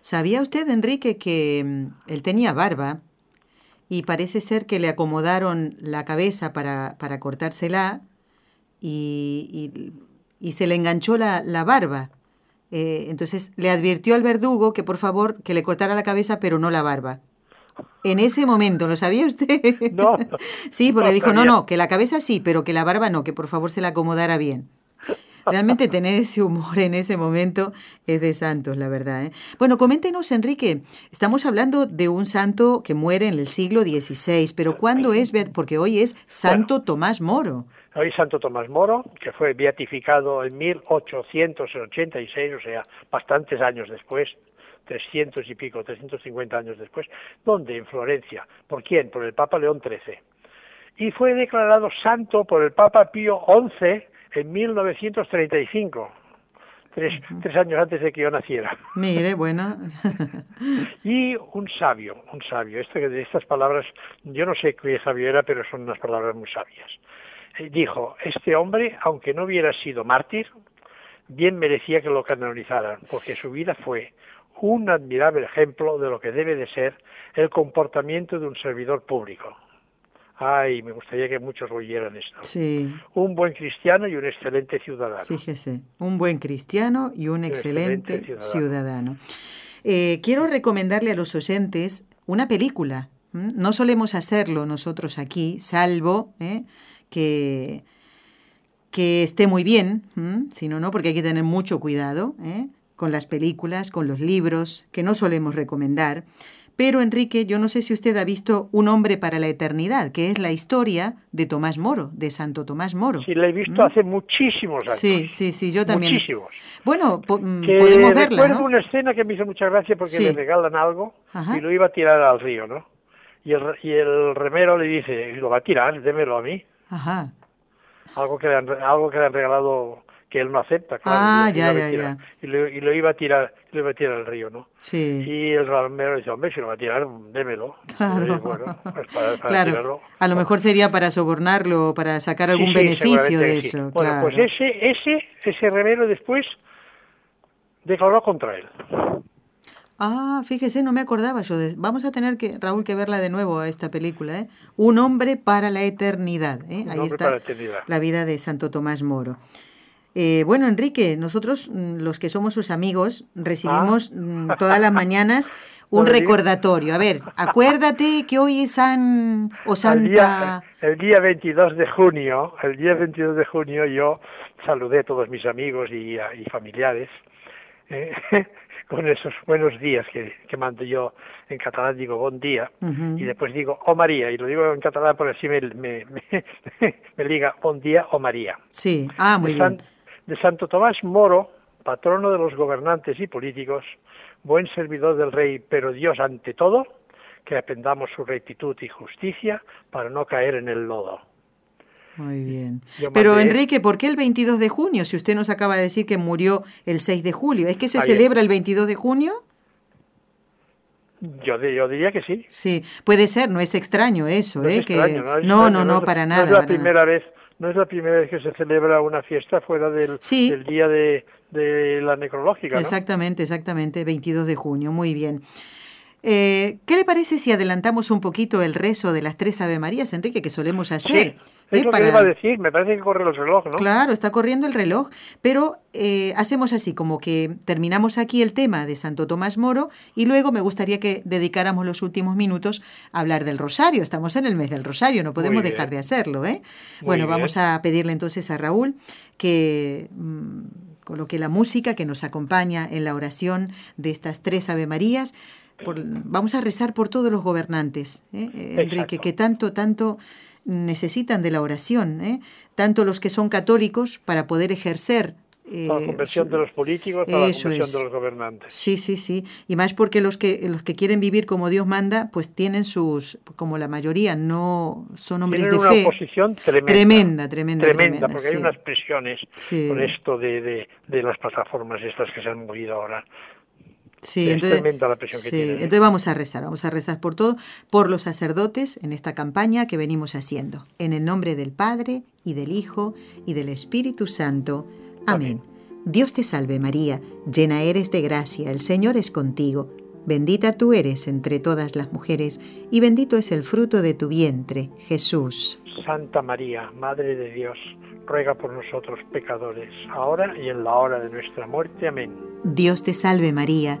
¿Sabía usted, Enrique, que mm, él tenía barba y parece ser que le acomodaron la cabeza para, para cortársela y, y, se le enganchó la, la barba? Eh, entonces le advirtió al verdugo que por favor que le cortara la cabeza pero no la barba. En ese momento, ¿lo sabía usted? No. sí, porque dijo, no, no, que la cabeza sí, pero que la barba no, que por favor se la acomodara bien. Realmente tener ese humor en ese momento es de santos, la verdad. ¿eh? Bueno, coméntenos, Enrique, estamos hablando de un santo que muere en el siglo XVI, pero ¿cuándo es? Porque hoy es Santo Tomás Moro. Hoy Santo Tomás Moro, que fue beatificado en 1886, o sea, bastantes años después, 300 y pico, 350 años después, ¿dónde? En Florencia. ¿Por quién? Por el Papa León XIII. Y fue declarado santo por el Papa Pío XI en 1935. Tres, tres, años antes de que yo naciera. Mire, bueno. y un sabio, un sabio. Este, de estas palabras, yo no sé qué sabio era, pero son unas palabras muy sabias. Eh, dijo, este hombre, aunque no hubiera sido mártir, bien merecía que lo canonizaran, porque su vida fue un admirable ejemplo de lo que debe de ser el comportamiento de un servidor público. Ay, me gustaría que muchos oyeran esto. Sí. Un buen cristiano y un excelente ciudadano. Fíjese, un buen cristiano y un, excelente, ciudadano. Eh, quiero recomendarle a los oyentes una película. No solemos hacerlo nosotros aquí, salvo ¿eh? que, que esté muy bien, sino no, porque hay que tener mucho cuidado. ¿eh? con las películas, con los libros, que no solemos recomendar. Pero Enrique, yo no sé si usted ha visto Un hombre para la eternidad, que es la historia de Tomás Moro, de Santo Tomás Moro. Sí, la he visto ¿Mm? hace muchísimos años. Sí, sí, sí, yo también. Muchísimos. Bueno, mm, podemos verla, Recuerdo una escena que me hizo mucha gracia porque le regalan algo y lo iba a tirar al río, ¿no? Y el, y el remero le dice, lo va a tirar, démelo a mí. Ajá. Algo que algo que le han regalado que él no acepta, claro. Ah, ya, ya, ya. Y lo, y lo, iba a tirar, lo iba a tirar al río, ¿no? Sí. Y el ramero dice, hombre, si lo va a tirar, démelo. Claro. bueno, pues para, para claro. Tirarlo. A lo mejor sería para sobornarlo, para sacar algún sí, sí, beneficio de sí. eso. Bueno, claro. pues ese, ese, ese remero después declaró contra él. Ah, fíjese, no me acordaba yo. De... Vamos a tener que, Raúl, que verla de nuevo a esta película. ¿eh? Un hombre para la eternidad. ¿eh? Ahí está la, eternidad. la vida de Santo Tomás Moro. Eh, bueno, Enrique, nosotros, mm, los que somos sus amigos, recibimos ah. todas las mañanas un recordatorio. A ver, acuérdate que hoy es San o Santa... El día, el día 22 de junio, el día 22 de junio yo saludé a todos mis amigos y, y familiares eh, con esos buenos días que, que mando yo en catalán, digo bon día, y después digo oh María, y lo digo en catalán porque así me, me, me, diga bon día o María. Sí, ah, muy bien de Santo Tomás Moro, patrono de los gobernantes y políticos, buen servidor del rey, pero Dios ante todo, que aprendamos su rectitud y justicia para no caer en el lodo. Muy bien. Pero Enrique, ¿por qué el 22 de junio? Si usted nos acaba de decir que murió el 6 de julio, ¿es que se celebra el 22 de junio? Yo, yo, diría que sí. Sí, puede ser, no es extraño eso, ¿eh? que... no, no, no, para nada. No es la primera vez no es la primera vez que se celebra una fiesta fuera del, del día de, de, la necrológica. Exactamente, exactamente, 22 de junio, muy bien. Eh, ¿Qué le parece si adelantamos un poquito el rezo de las tres Ave Marías, Enrique, que solemos hacer? Sí, es lo que iba a decir, me parece que corre el reloj, ¿no? Claro, está corriendo el reloj, pero eh, hacemos así, como que terminamos aquí el tema de Santo Tomás Moro y luego me gustaría que dedicáramos los últimos minutos a hablar del Rosario. Estamos en el mes del Rosario, no podemos dejar de hacerlo, ¿eh? bueno, vamos a pedirle entonces a Raúl que... Mm, coloque la música que nos acompaña en la oración de estas tres Ave Marías vamos a rezar por todos los gobernantes, ¿eh? eh Enrique, que tanto, tanto necesitan de la oración, ¿eh? tanto los que son católicos para poder ejercer eh, la conversión de los políticos, para la conversión de los gobernantes. Sí, sí, sí. Y más porque los que los que quieren vivir como Dios manda, pues tienen sus, como la mayoría, no son hombres de una fe. oposición tremenda. Tremenda, tremenda. Tremenda, porque hay unas presiones con esto de, de, de, las plataformas estas que se han movido ahora. Sí, entonces, Entonces vamos a rezar, vamos a rezar por todo, por los sacerdotes en esta campaña que venimos haciendo. En el nombre del Padre y del Hijo y del Espíritu Santo. Amén. Dios te salve María, llena eres de gracia, el Señor es contigo. Bendita tú eres entre todas las mujeres, y bendito es el fruto de tu vientre, Jesús. Santa María, Madre de Dios, ruega por nosotros pecadores, ahora y en la hora de nuestra muerte. Amén. Dios te salve María,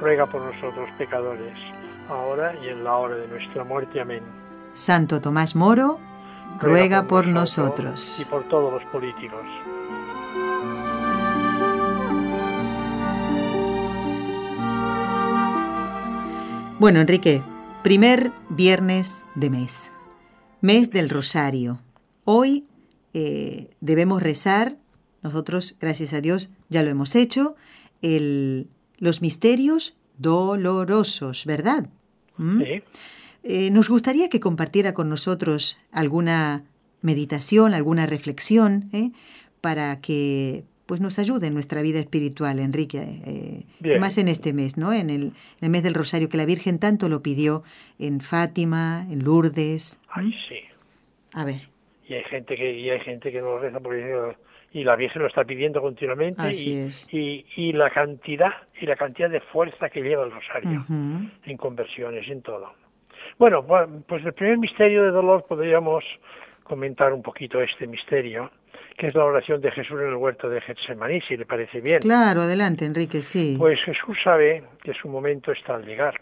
ruega por nosotros pecadores, ahora y en la hora de nuestra muerte. Amén. Santo Tomás Moro, ruega, por, nosotros, Y por todos los políticos. Bueno, Enrique, primer viernes de mes, mes del Rosario. Hoy eh, debemos rezar, nosotros, gracias a Dios, ya lo hemos hecho, el los misterios dolorosos, ¿verdad? ¿Mm? Sí. Eh, nos gustaría que compartiera con nosotros alguna meditación, alguna reflexión, ¿eh? para que pues nos ayude en nuestra vida espiritual, Enrique, eh, más en este mes, ¿no? En el, mes del Rosario, que la Virgen tanto lo pidió en Fátima, en Lourdes. Ay, sí. A ver. Y hay gente que, y hay gente que no reza porque y la Virgen lo está pidiendo continuamente y, y, la cantidad y la cantidad de fuerza que lleva el rosario en conversiones en todo. Bueno pues el primer misterio de dolor podríamos comentar un poquito este misterio que es la oración de Jesús en el huerto de Getsemaní si le parece bien. Claro adelante Enrique sí. Pues Jesús sabe que su momento está al llegar.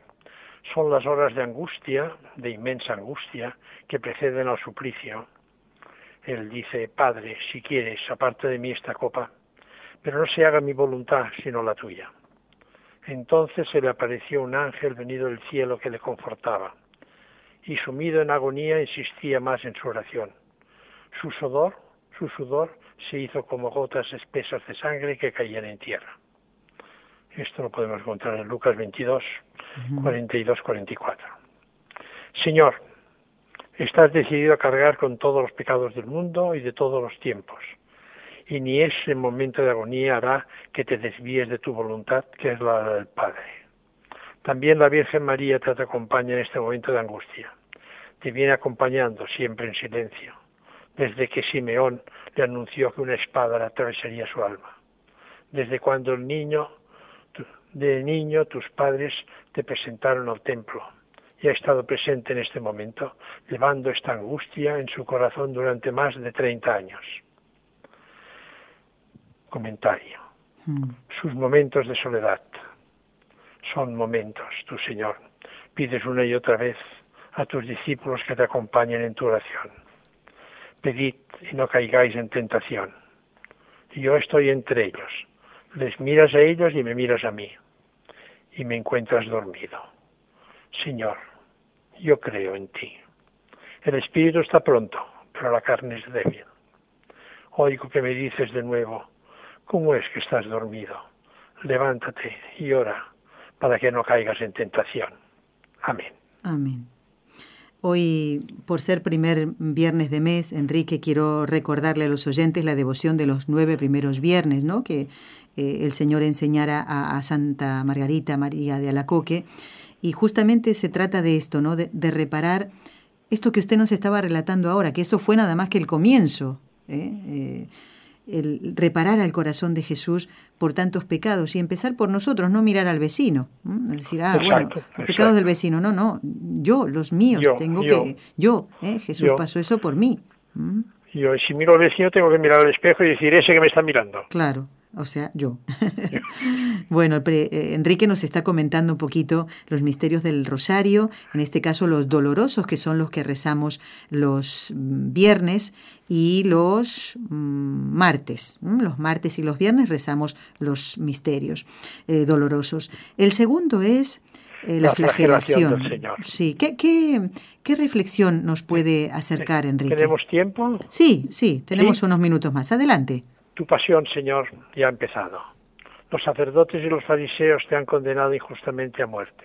Son las horas de angustia de inmensa angustia que preceden al suplicio él dice, Padre, si quieres, aparte de mí esta copa, pero no se haga mi voluntad, sino la tuya. Entonces se le apareció un ángel venido del cielo que le confortaba, y sumido en agonía insistía más en su oración. Su sudor, su sudor se hizo como gotas espesas de sangre que caían en tierra. Esto lo podemos encontrar en Lucas 22, 42, 44. Señor, estás decidido a cargar con todos los pecados del mundo y de todos los tiempos, y ni ese momento de agonía hará que te desvíes de tu voluntad, que es la del Padre. También la Virgen María te acompaña en este momento de angustia. Te viene acompañando siempre en silencio, desde que Simeón le anunció que una espada atravesaría su alma. Desde cuando el niño, de niño tus padres te presentaron al templo y ha estado presente en este momento, llevando esta angustia en su corazón durante más de 30 años. Comentario. Hmm. Sus momentos de soledad son momentos, tu Señor. Pides una y otra vez a tus discípulos que te acompañen en tu oración. Pedid y no caigáis en tentación. yo estoy entre ellos. Les miras a ellos y me miras a mí. Y me encuentras dormido. Señor, yo creo en ti. El espíritu está pronto, pero la carne es débil. Oigo que me dices de nuevo, ¿cómo es que estás dormido? Levántate y ora para que no caigas en tentación. Amén. Amén. Hoy, por ser primer viernes de mes, Enrique, quiero recordarle a los oyentes la devoción de los nueve primeros viernes, ¿no? Que eh, el Señor enseñara a, Santa Margarita María de Alacoque. Y justamente se trata de esto, ¿no? De, reparar esto que usted nos estaba relatando ahora, que eso fue nada más que el comienzo. ¿eh? Eh, el reparar al corazón de Jesús por tantos pecados y empezar por nosotros, no mirar al vecino. Decir, ah, bueno, los pecados del vecino, no, no, yo, los míos, tengo que, yo, ¿eh? Jesús pasó eso por mí. Yo, si miro al vecino, tengo que mirar al espejo y decir, ese que me está mirando. Claro, o sea, yo. bueno, eh, Enrique nos está comentando un poquito los misterios del rosario, en este caso los dolorosos, que son los que rezamos los mm, viernes y los mm, martes. Los martes y los viernes rezamos los misterios eh, dolorosos. El segundo es eh, la, flagelación. Sí, ¿Qué, ¿Qué, qué, reflexión nos puede acercar, Enrique? ¿Tenemos tiempo? Sí, sí, tenemos unos minutos más. Adelante. Tu pasión, Señor, ya ha empezado. Los sacerdotes y los fariseos te han condenado injustamente a muerte.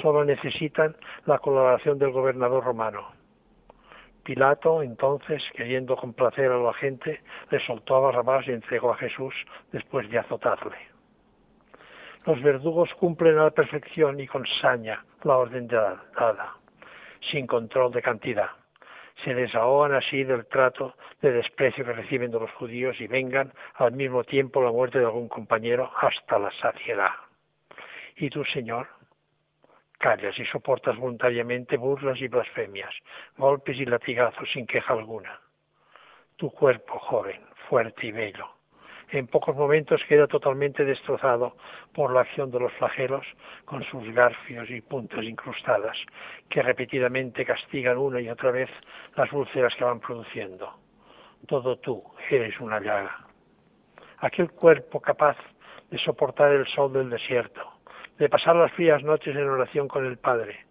Solo necesitan la colaboración del gobernador romano. Pilato, entonces, queriendo complacer a la gente, le soltó a Barrabás y entregó a Jesús después de azotarle. Los verdugos cumplen a la perfección y con saña la orden dada, sin control de cantidad se desahogan así del trato de desprecio que reciben de los judíos y vengan al mismo tiempo la muerte de algún compañero hasta la saciedad. Y tú, Señor, callas y soportas voluntariamente burlas y blasfemias, golpes y latigazos sin queja alguna. Tu cuerpo, joven, fuerte y bello, en pocos momentos queda totalmente destrozado por la acción de los flagelos con sus garfios y puntas incrustadas que repetidamente castigan una y otra vez las úlceras que van produciendo. Todo tú eres una llaga. Aquel cuerpo capaz de soportar el sol del desierto, de pasar las frías noches en oración con el Padre,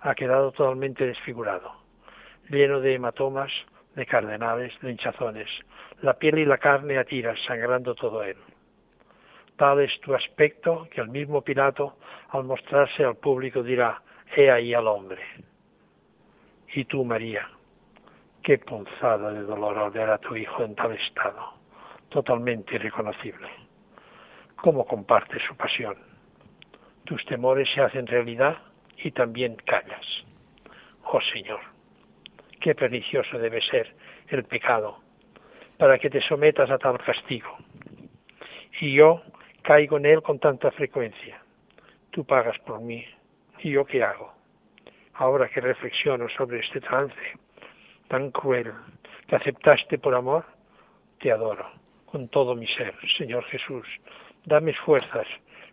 ha quedado totalmente desfigurado, lleno de hematomas, de cardenales, de hinchazones, la piel y la carne a sangrando todo él. Tal es tu aspecto que el mismo Pilato, al mostrarse al público, dirá, he ahí al hombre. Y tú, María, qué punzada de dolor al ver a tu hijo en tal estado, totalmente irreconocible. ¿Cómo compartes su pasión? Tus temores se hacen realidad y también callas. Oh Señor, qué pernicioso debe ser el pecado para que te sometas a tal castigo. Y yo caigo en él con tanta frecuencia. Tú pagas por mí. ¿Y yo qué hago? Ahora que reflexiono sobre este trance tan cruel que aceptaste por amor, te adoro con todo mi ser, Señor Jesús. Dame fuerzas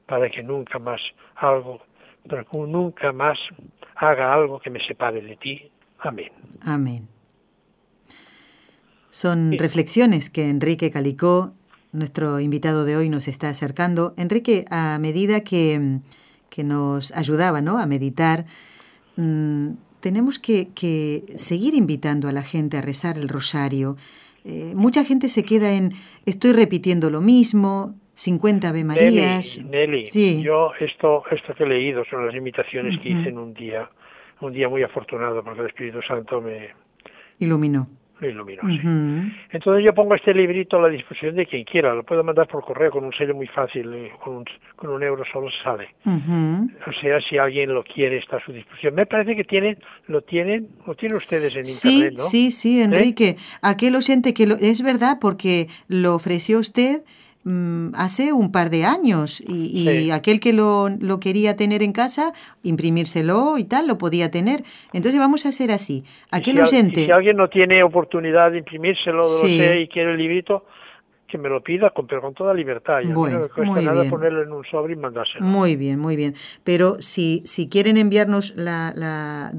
para que nunca más algo, para que nunca más haga algo que me separe de ti. Amén. Amén. Son reflexiones que Enrique Calicó, nuestro invitado de hoy, nos está acercando. Enrique, a medida que, nos ayudaba ¿no? a meditar, mm, tenemos que, seguir invitando a la gente a rezar el rosario. Eh, mucha gente se queda en estoy repitiendo lo mismo, 50 Ave Marías. Nelly, yo esto, esto que he leído son las imitaciones que hice en un día, un día muy afortunado porque el Espíritu Santo me iluminó. Me iluminó, sí. Entonces yo pongo este librito a la disposición de quien quiera, lo puedo mandar por correo con un sello muy fácil, eh, con un, con un euro solo sale. O sea, si alguien lo quiere está a su disposición. Me parece que tienen, lo tienen, lo tienen ustedes en internet, ¿no? Sí, sí, Enrique. Aquel oyente que lo, es verdad porque lo ofreció usted hace un par de años y, aquel que lo, lo, quería tener en casa, imprimírselo y tal, lo podía tener. Entonces vamos a hacer así. Aquel oyente... si alguien no tiene oportunidad de imprimírselo y quiere el librito, que me lo pida, con, pero con toda libertad. bueno, no me cuesta nada ponerlo en un sobre y mandárselo. Muy bien, muy bien. Pero si, si quieren enviarnos la, la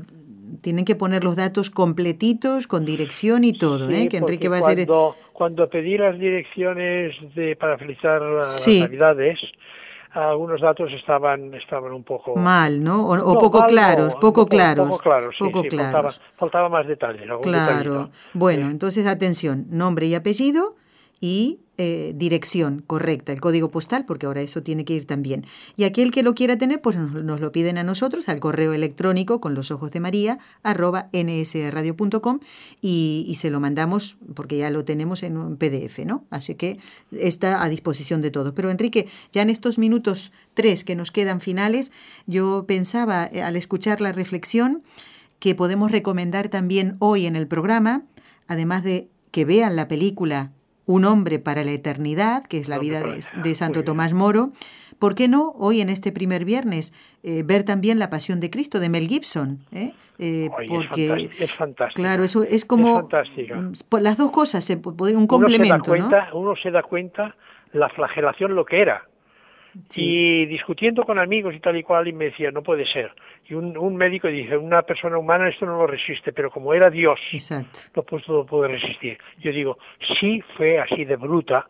tienen que poner los datos completitos, con dirección y todo, ¿eh? que Enrique va a ser... Cuando pedí las direcciones de, para felicitar las Navidades, algunos datos estaban estaban un poco mal, ¿no? O, poco, claros, poco, claros, poco claros, poco claros, Faltaba, más detalles. Claro. Bueno, entonces atención, nombre y apellido y eh, dirección correcta, el código postal, porque ahora eso tiene que ir también. Y aquel que lo quiera tener, pues nos, lo piden a nosotros al correo electrónico con los ojos de María, arroba nsradio.com y, y se lo mandamos porque ya lo tenemos en un PDF, ¿no? Así que está a disposición de todos. Pero Enrique, ya en estos minutos tres que nos quedan finales, yo pensaba eh, al escuchar la reflexión que podemos recomendar también hoy en el programa, además de que vean la película un hombre para la eternidad, que es la vida de, Santo Tomás Moro. ¿Por qué no hoy en este primer viernes eh, ver también la Pasión de Cristo de Mel Gibson? Eh? Eh, porque es fantástico. Claro, eso es como mm, las dos cosas, se un complemento. Uno se, da cuenta, uno se da cuenta la flagelación lo que era. Y discutiendo con amigos y tal y cual, y me decía, no puede ser y un, un, médico dice, una persona humana esto no lo resiste, pero como era Dios, no pudo, puede resistir. Yo digo, sí fue así de bruta,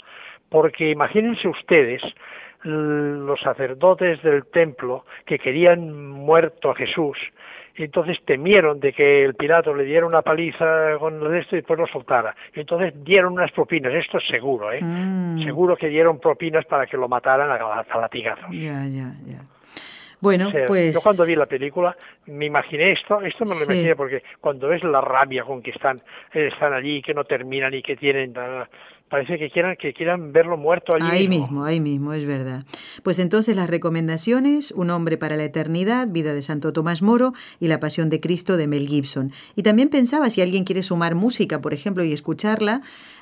porque imagínense ustedes los sacerdotes del templo que querían muerto a Jesús, entonces temieron de que el Pilato le diera una paliza con esto y después lo soltara. Y entonces dieron unas propinas, esto es seguro, ¿eh? Mm. Seguro que dieron propinas para que lo mataran a, a latigazos. Ya, ya, ya. Bueno, pues... Yo cuando vi la película me imaginé esto, esto me lo imaginé porque cuando ves la rabia con que están, están allí, que no terminan y que tienen parece que quieran que quieran verlo muerto allí ahí mismo. ahí mismo es verdad. Pues entonces las recomendaciones un hombre para la eternidad vida de Santo Tomás Moro y la Pasión de Cristo de Mel Gibson. Y también pensaba si alguien quiere sumar música por ejemplo y escucharla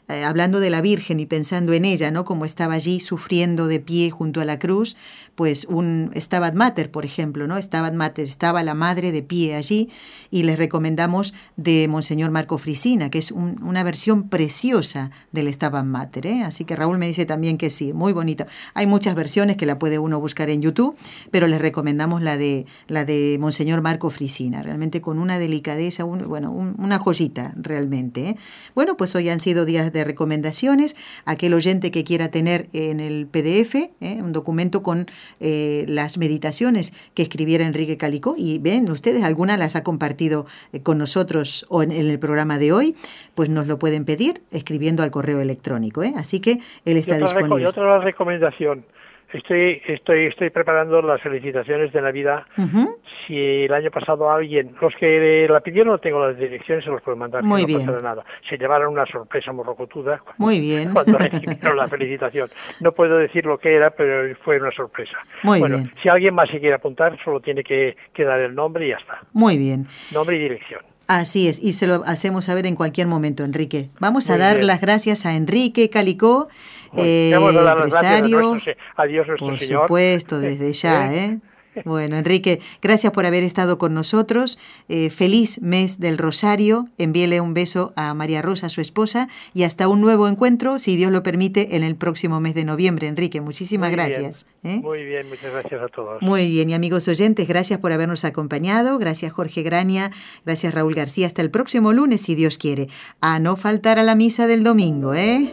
eh, hablando de la Virgen y pensando en ella no como estaba allí sufriendo de pie junto a la cruz pues un Stabat Mater por ejemplo no Stabat Mater estaba la madre de pie allí y les recomendamos de Monseñor Marco Frisina que es una versión preciosa del Stabat Mater, ¿eh? Así que Raúl me dice también que sí, muy bonita. Hay muchas versiones que la puede uno buscar en YouTube, pero les recomendamos la de la de Monseñor Marco Frisina, realmente con una delicadeza, bueno, una joyita realmente. ¿eh? Bueno, pues hoy han sido días de recomendaciones. Aquel oyente que quiera tener en el PDF ¿eh? un documento con las meditaciones que escribiera Enrique Calicó y ven ustedes, alguna las ha compartido con nosotros o en el programa de hoy, pues nos lo pueden pedir escribiendo al correo electrónico ¿eh? así que él está disponible. Y otra recomendación, estoy, estoy, estoy preparando las felicitaciones de Navidad. Si el año pasado alguien, los que la pidieron, no tengo las direcciones, se los puedo mandar. Muy bien. nada. Se llevaron una sorpresa morrocotuda. Muy bien. Cuando recibieron la felicitación. No puedo decir lo que era, pero fue una sorpresa. Muy bueno, bien. Si alguien más se quiere apuntar, solo tiene que, que dar el nombre y ya está. Muy bien. Nombre y dirección. Así es, y se lo hacemos saber en cualquier momento, Enrique. Vamos a dar las gracias a Enrique Calicó, eh, empresario. A Dios nuestro por supuesto, desde ya, ¿eh? Bueno, Enrique, gracias por haber estado con nosotros. Eh, feliz mes del Rosario. Envíele un beso a María Rosa, su esposa, y hasta un nuevo encuentro, si Dios lo permite, en el próximo mes de noviembre. Enrique, muchísimas gracias. ¿eh? Muy bien, muchas gracias a todos. Muy bien, y amigos oyentes, gracias por habernos acompañado. Gracias Jorge Grania, gracias Raúl García. Hasta el próximo lunes, si Dios quiere. A no faltar a la misa del domingo, ¿eh?